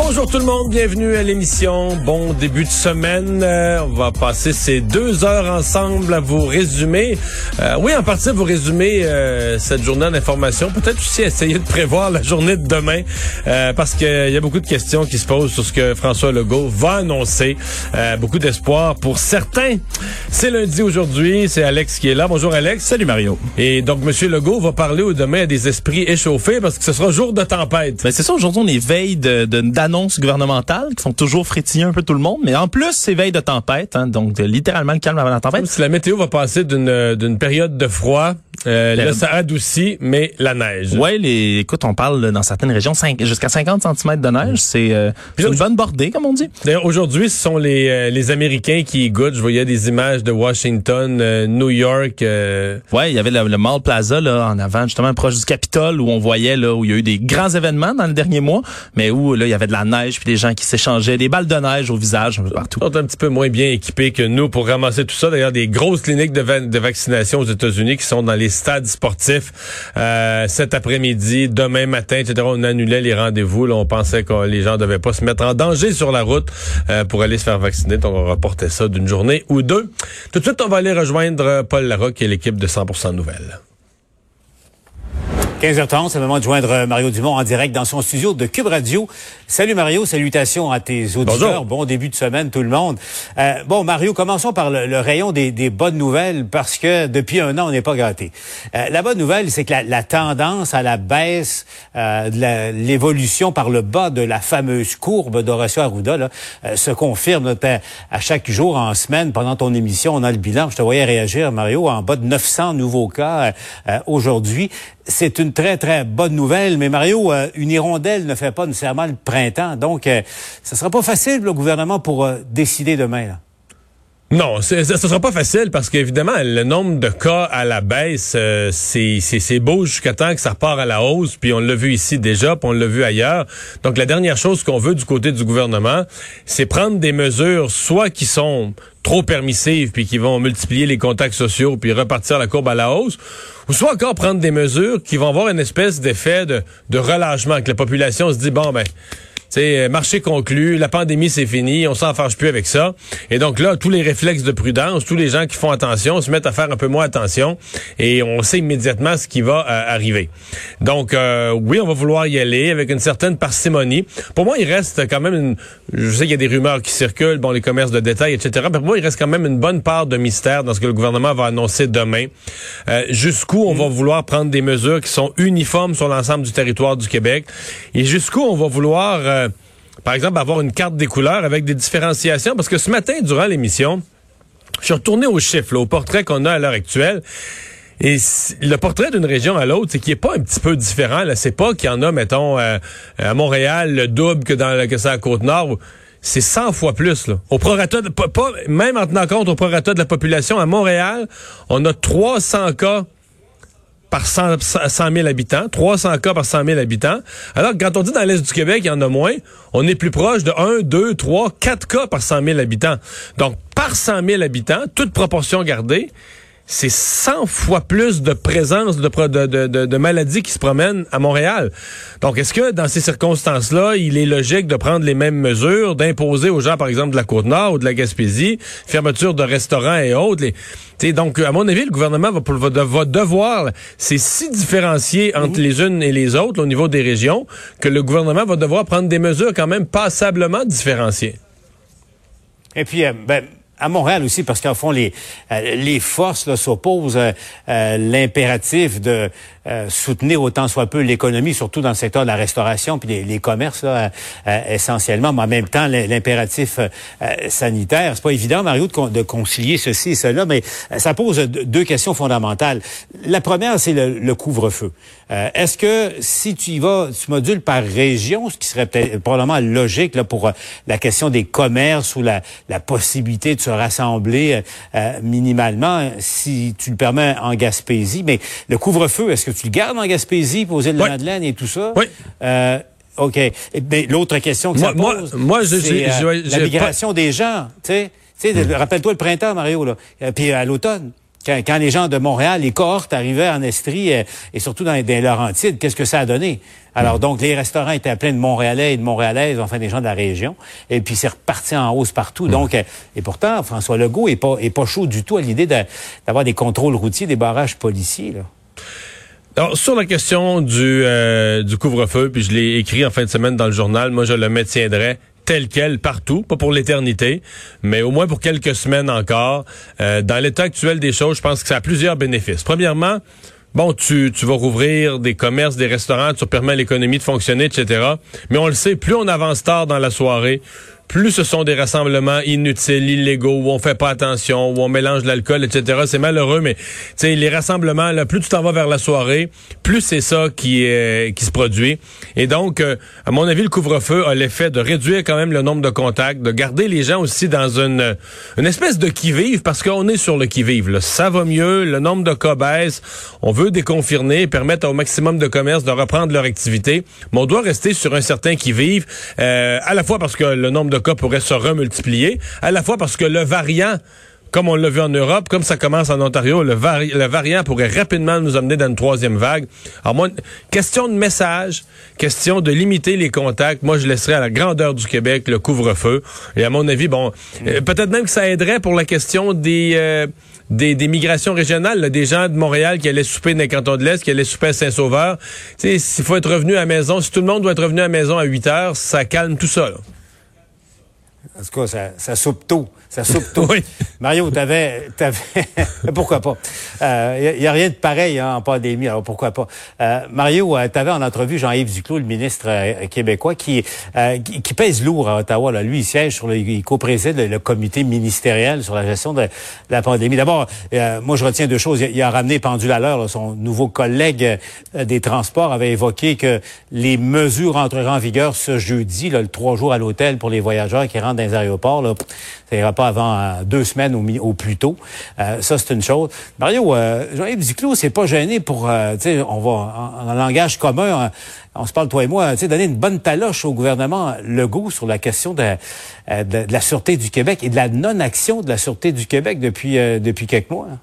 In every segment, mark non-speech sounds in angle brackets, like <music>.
Bonjour tout le monde, bienvenue à l'émission. Bon début de semaine. Euh, on va passer ces deux heures ensemble à vous résumer. Euh, oui, en partie à vous résumer euh, cette journée d'information. Peut-être aussi essayer de prévoir la journée de demain parce qu'il y a beaucoup de questions qui se posent sur ce que François Legault va annoncer. beaucoup d'espoir pour certains. C'est lundi aujourd'hui. C'est Alex qui est là. Bonjour Alex. Salut Mario. Et donc Monsieur Legault va parler au demain à des esprits échauffés parce que ce sera jour de tempête. Ben, c'est ça. Aujourd'hui, on est veille de, de annonces gouvernementales qui font toujours frétiller un peu tout le monde. Mais en plus, c'est veille de tempête, hein, donc littéralement le calme avant la tempête. Si la météo va passer d'une d'une période de froid euh, là, ça adoucit, mais la neige. Ouais, les, écoute, on parle dans certaines régions jusqu'à 50 cm de neige. C'est euh, une bonne bordée, comme on dit. D'ailleurs, aujourd'hui, ce sont les, euh, les Américains qui y goûtent. Je voyais des images de Washington, euh, New York. Ouais, il y avait le, Mall Plaza là en avant, justement proche du Capitole, où on voyait là où il y a eu des grands événements dans le dernier mois, mais où là il y avait de la neige puis des gens qui s'échangeaient des balles de neige au visage partout. Ils sont un petit peu moins bien équipés que nous pour ramasser tout ça. D'ailleurs, des grosses cliniques de, vaccination aux États-Unis qui sont dans les stades sportifs euh, cet après-midi, demain matin, etc. On annulait les rendez-vous. on pensait que les gens devaient pas se mettre en danger sur la route euh, pour aller se faire vacciner. Donc, on reportait ça d'une journée ou deux. Tout de suite, on va aller rejoindre Paul Larocque et l'équipe de 100% Nouvelles. 15h30, c'est le moment de joindre Mario Dumont en direct dans son studio de Cube Radio. Salut Mario, salutations à tes auditeurs. Bon début de semaine tout le monde. Euh, bon Mario, commençons par le, rayon des, bonnes nouvelles parce que depuis un an, on n'est pas gâté. Euh, la bonne nouvelle, c'est que la, tendance à la baisse euh, de l'évolution par le bas de la fameuse courbe d'Horacio Arruda se confirme à chaque jour en semaine pendant ton émission. On a le bilan. Je te voyais réagir, Mario, en bas de 900 nouveaux cas aujourd'hui c'est une très, très bonne nouvelle. Mais Mario, euh, une hirondelle ne fait pas nécessairement le printemps. Donc, euh, ce ne sera pas facile, le gouvernement, pour euh, décider demain. Non, ce ne sera pas facile parce qu'évidemment, le nombre de cas à la baisse, c'est beau jusqu'à temps que ça repart à la hausse, puis on l'a vu ici déjà, puis on l'a vu ailleurs. Donc la dernière chose qu'on veut du côté du gouvernement, c'est prendre des mesures soit qui sont trop permissives, puis qui vont multiplier les contacts sociaux, puis repartir la courbe à la hausse, ou soit encore prendre des mesures qui vont avoir une espèce d'effet de, de relâchement, que la population se dit, bon, ben, c'est marché conclu, la pandémie c'est fini, on s'en fâche plus avec ça. Et donc là, tous les réflexes de prudence, tous les gens qui font attention se mettent à faire un peu moins attention et on sait immédiatement ce qui va euh, arriver. Donc euh, oui, on va vouloir y aller avec une certaine parcimonie. Pour moi, il reste quand même une je sais qu'il y a des rumeurs qui circulent, bon les commerces de détail, etc. Mais pour moi, il reste quand même une bonne part de mystère dans ce que le gouvernement va annoncer demain. Euh, jusqu'où on va vouloir prendre des mesures qui sont uniformes sur l'ensemble du territoire du Québec et jusqu'où on va vouloir euh, par exemple, avoir une carte des couleurs avec des différenciations. Parce que ce matin, durant l'émission, je suis retourné aux chiffres, au portrait qu'on a à l'heure actuelle. Et le portrait d'une région à l'autre, c'est qu'il n'est pas un petit peu différent. Là, c'est pas qu'il y en a, mettons, euh, à Montréal, le double que dans que c'est à Côte-Nord. C'est 100 fois plus. Là. Au prorata, de, pas, même en tenant compte au prorata de la population, à Montréal, on a 300 cas par 100, 000 habitants, 300 cas par 100 000 habitants. Alors quand on dit dans l'Est du Québec, il y en a moins, on est plus proche de 1, 2, 3, 4 cas par 100 000 habitants. Donc, par 100 000 habitants, toute proportion gardée, c'est 100 fois plus de présence de, de, de, de, maladies qui se promènent à Montréal. Donc, est-ce que dans ces circonstances-là, il est logique de prendre les mêmes mesures, d'imposer aux gens, par exemple, de la Côte-Nord ou de la Gaspésie, fermeture de restaurants et autres? Les... donc, à mon avis, le gouvernement va, va, devoir, c'est si différencié entre les unes et les autres au niveau des régions, que le gouvernement va devoir prendre des mesures quand même passablement différenciées. Et puis, euh, ben, à Montréal aussi, parce qu'en fond, les, euh, les forces s'opposent à euh, l'impératif de euh, soutenir autant soit peu l'économie, surtout dans le secteur de la restauration puis les, commerces là, essentiellement, mais en même temps l'impératif sanitaire. C'est pas évident, Mario, de, concilier ceci et cela, mais ça pose deux questions fondamentales. La première, c'est le, couvre-feu. Est-ce que si tu y vas, tu modules par région, ce qui serait probablement logique là, pour la question des commerces ou la, la possibilité de se rassembler minimalement, si tu le permets en Gaspésie. Mais le couvre-feu, est-ce que tu le gardes en Gaspésie, aux îles de la Madeleine et tout ça? Oui. OK. L'autre question que ça pose, moi, c'est la migration des gens. Tu sais, hmm. rappelle-toi le printemps, Mario, là, puis à l'automne. Quand, les gens de Montréal, les cohortes arrivaient en Estrie euh, et surtout dans, les Laurentides, qu'est-ce que ça a donné? Alors hmm. donc, les restaurants étaient pleins de Montréalais et de Montréalaises, enfin des gens de la région. Et puis c'est reparti en hausse partout. Hmm. Donc, euh, et pourtant, François Legault est pas, est pas chaud du tout à l'idée d'avoir des contrôles routiers, des barrages policiers. Là. Alors, sur la question du, euh, du couvre-feu, puis je l'ai écrit en fin de semaine dans le journal, moi je le maintiendrai tel quel partout, pas pour l'éternité, mais au moins pour quelques semaines encore. Euh, dans l'état actuel des choses, je pense que ça a plusieurs bénéfices. Premièrement, bon, tu, tu vas rouvrir des commerces, des restaurants, tu permets à l'économie de fonctionner, etc. Mais on le sait, plus on avance tard dans la soirée, plus ce sont des rassemblements inutiles, illégaux, où on fait pas attention, où on mélange l'alcool, etc. C'est malheureux, mais les rassemblements, là, plus tu t'en vas vers la soirée, plus c'est ça qui, qui se produit. Et donc, euh, à mon avis, le couvre-feu a l'effet de réduire quand même le nombre de contacts, de garder les gens aussi dans une, une espèce de qui-vive, parce qu'on est sur le qui-vive. Ça va mieux, le nombre de cas baisse, on veut déconfiner, permettre au maximum de commerces de reprendre leur activité, mais on doit rester sur un certain qui-vive, euh, à la fois parce que le nombre de cas pourrait se remultiplier, à la fois parce que le variant comme on l'a vu en Europe, comme ça commence en Ontario, le, variant pourrait rapidement nous amener dans une troisième vague. Alors moi, question de message, question de limiter les contacts. Moi, je laisserais à la grandeur du Québec le couvre-feu. Et à mon avis, bon, euh, peut-être même que ça aiderait pour la question des... Euh, des, migrations régionales, des gens de Montréal qui allaient souper dans les cantons de l'Est, qui allaient souper à Saint-Sauveur. S'il faut être revenu à la maison, si tout le monde doit être revenu à la maison à 8 heures, ça calme tout ça. En tout cas, ça, ça soupe tôt. Ça soupe tôt. oui. Mario, t'avais, t'avais, <laughs> pourquoi pas? Il euh, y, a rien de pareil hein, en pandémie, alors pourquoi pas? Euh, Mario, euh, t'avais en entrevue Jean-Yves Duclos, le ministre euh, québécois, qui, qui, pèse lourd à Ottawa. Là. Lui, il siège sur le, il co-préside le, comité ministériel sur la gestion de, la pandémie. D'abord, moi, je retiens deux choses. Il, a ramené pendule à l'heure. Son nouveau collègue des transports avait évoqué que les mesures entreraient en vigueur ce jeudi, là, le trois jours à l'hôtel pour les voyageurs qui rentrent dans les aéroports. Là. Ça ira pas avant euh, deux semaines au, au plus tôt. Euh, ça, c'est une chose. Mario, euh, Jean-Yves Duclos, c'est pas gêné pour, euh, tu sais, on va en, langage commun, on se parle toi et moi, tu sais, donner une bonne taloche au gouvernement Legault sur la question de, de, de, la sûreté du Québec et de la non-action de la sûreté du Québec depuis depuis quelques mois. Hein.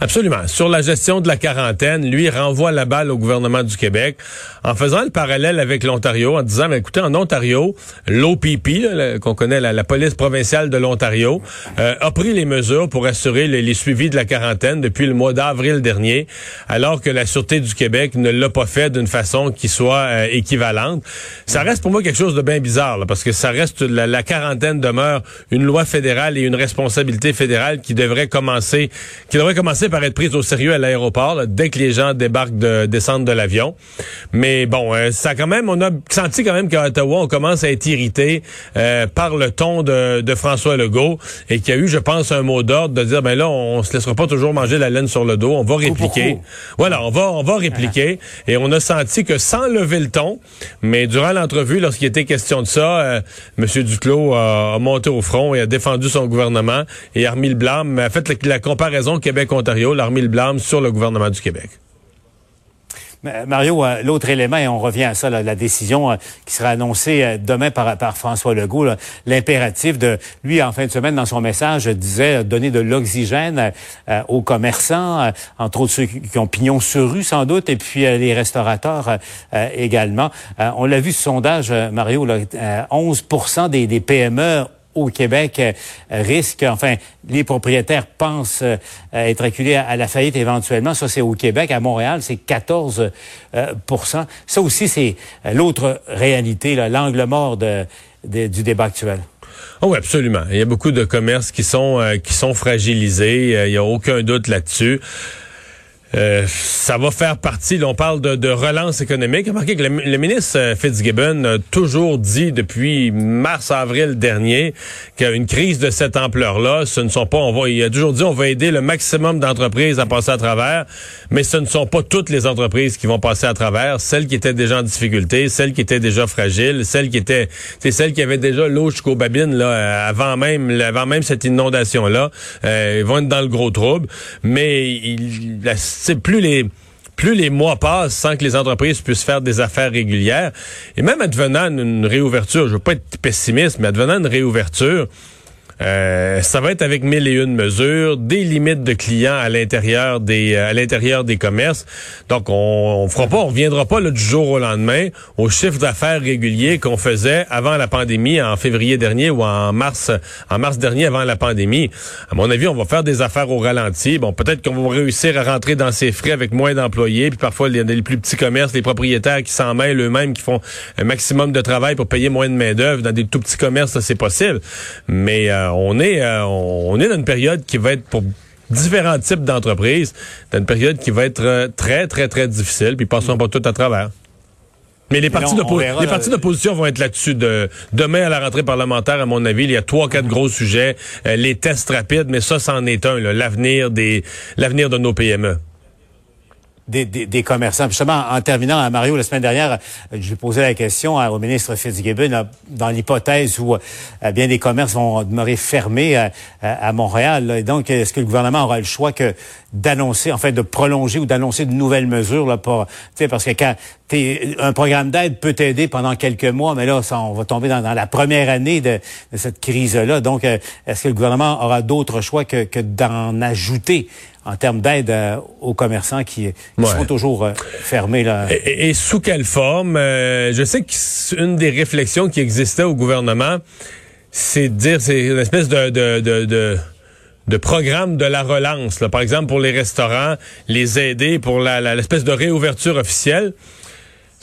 Absolument. Sur la gestion de la quarantaine, lui renvoie la balle au gouvernement du Québec en faisant le parallèle avec l'Ontario, en disant, mais écoutez, en Ontario, l'OPP, qu'on connaît, la, police provinciale de l'Ontario, euh, a pris les mesures pour assurer les, suivis de la quarantaine depuis le mois d'avril dernier, alors que la Sûreté du Québec ne l'a pas fait d'une façon qui soit euh, équivalente. Ça reste pour moi quelque chose de bien bizarre, parce que ça reste, la, la quarantaine demeure une loi fédérale et une responsabilité fédérale qui devrait commencer, qui devrait commencer par être prise au sérieux à l'aéroport dès que les gens débarquent de descendre de l'avion. Mais bon, euh, ça quand même, on a senti quand même qu'à Ottawa, on commence à être irrité euh, par le ton de, de François Legault et qu'il y a eu, je pense, un mot d'ordre de dire ben là, on, se laissera pas toujours manger la laine sur le dos, on va répliquer. Voilà, on va on va répliquer et on a senti que sans lever le ton, mais durant l'entrevue, lorsqu'il était question de ça, euh, M. Duclos a, monté au front et a défendu son gouvernement et a remis le blâme, a fait la, la comparaison Québec Blâme sur le gouvernement du Québec. Mario, euh, l'autre élément, et on revient à ça, la décision euh, qui sera annoncée euh, demain par, François Legault, l'impératif de, lui, en fin de semaine, dans son message, disait donner de l'oxygène aux commerçants, entre autres ceux qui ont pignon sur rue, sans doute, et puis les restaurateurs également. on l'a vu, ce sondage, Mario, là, 11 des, des PME au Québec euh, risque, enfin, les propriétaires pensent euh, être acculés à, la faillite éventuellement. Ça, c'est au Québec. À Montréal, c'est 14% euh, Ça aussi, c'est l'autre réalité, l'angle mort du débat actuel. Oh oui, absolument. Il y a beaucoup de commerces qui sont qui sont fragilisés. Il n'y a aucun doute là-dessus. Euh, ça va faire partie, là, on parle de, de relance économique. Remarquez que le, le, ministre euh, Fitzgibbon a toujours dit depuis mars-avril dernier qu'une crise de cette ampleur-là, ce ne sont pas, on va, il a toujours dit on va aider le maximum d'entreprises à passer à travers, mais ce ne sont pas toutes les entreprises qui vont passer à travers, celles qui étaient déjà en difficulté, celles qui étaient déjà fragiles, celles qui étaient, c'est celles qui avaient déjà l'eau jusqu'aux babines, là, euh, avant même, avant même cette inondation-là, euh, ils vont être dans le gros trouble, mais il, la, plus les plus les mois passent sans que les entreprises puissent faire des affaires régulières, et même advenant une réouverture, je veux pas être pessimiste, mais advenant une réouverture, euh, ça va être avec mille et une mesures, des limites de clients à l'intérieur des euh, à l'intérieur des commerces. Donc on, on fera pas, on reviendra pas là, du jour au lendemain au chiffre d'affaires régulier qu'on faisait avant la pandémie en février dernier ou en mars en mars dernier avant la pandémie. À mon avis, on va faire des affaires au ralenti. Bon, peut-être qu'on va réussir à rentrer dans ces frais avec moins d'employés, puis parfois les, les plus petits commerces, les propriétaires qui s'en mêlent eux-mêmes, qui font un maximum de travail pour payer moins de main d'œuvre dans des tout petits commerces, c'est possible. Mais euh, on est euh, on est dans une période qui va être pour différents types d'entreprises, dans une période qui va être euh, très très très difficile, puis passons pas tout à travers. Mais les partis d'opposition vont être là-dessus de demain à la rentrée parlementaire, à mon avis. Il y a trois, quatre gros sujets. Euh, les tests rapides, mais ça, c'en est un. L'avenir des, l'avenir de nos PME des, des, des, commerçants. Justement, en terminant à Mario, la semaine dernière, j'ai posé la question au ministre Fitzgibbon dans l'hypothèse où euh, bien des commerces vont demeurer fermés à, Montréal. Et donc, est-ce que le gouvernement aura le choix que d'annoncer, en fait, de prolonger ou d'annoncer de nouvelles mesures là pour, parce que quand un programme d'aide peut t'aider pendant quelques mois, mais là, ça, on va tomber dans, dans la première année de, de cette crise-là. Donc, euh, est-ce que le gouvernement aura d'autres choix que, que d'en ajouter? En termes d'aide euh, aux commerçants qui, sont toujours euh, fermés. Là. Et, sous quelle forme? Euh, je sais qu'une des réflexions qui existait au gouvernement, c'est de dire, c'est une espèce de, de, de, de programme de la relance. Là. Par exemple, pour les restaurants, les aider pour l'espèce de réouverture officielle.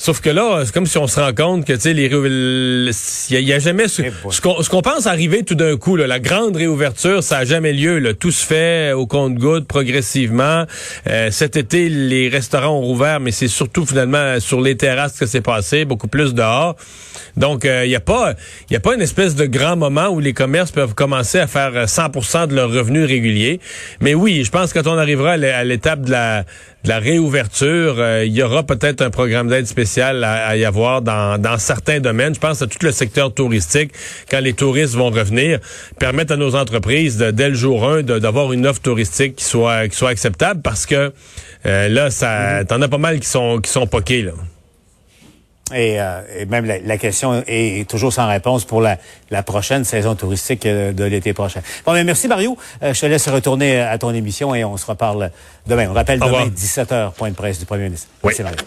Sauf que là, c'est comme si on se rend compte que, tu sais, les il y, a jamais ce, eh ce qu'on pense arriver tout d'un coup, là, la grande réouverture, ça a jamais lieu. Là. Tout se fait au compte-goutte, progressivement. Euh, cet été, les restaurants ont rouvert, mais c'est surtout finalement sur les terrasses que c'est passé, beaucoup plus dehors. Donc, il euh, n'y a pas, il a pas une espèce de grand moment où les commerces peuvent commencer à faire 100% de leurs revenus réguliers. Mais oui, je pense que quand on arrivera à l'étape de la, de la réouverture, euh, il y aura peut-être un programme d'aide spécial à, y avoir dans, dans certains domaines. Je pense à tout le secteur touristique, quand les touristes vont revenir, permettre à nos entreprises, de, dès le jour 1, d'avoir une offre touristique qui soit, qui soit acceptable parce que euh, là, ça, t'en as pas mal qui sont, qui sont poqués, là. Et, euh, et même la, la, question est toujours sans réponse pour la, la prochaine saison touristique euh, de l'été prochain. Bon, mais merci Mario. Euh, je te laisse retourner à ton émission et on se reparle demain. On rappelle demain 17h, point de presse du premier ministre. Merci Mario.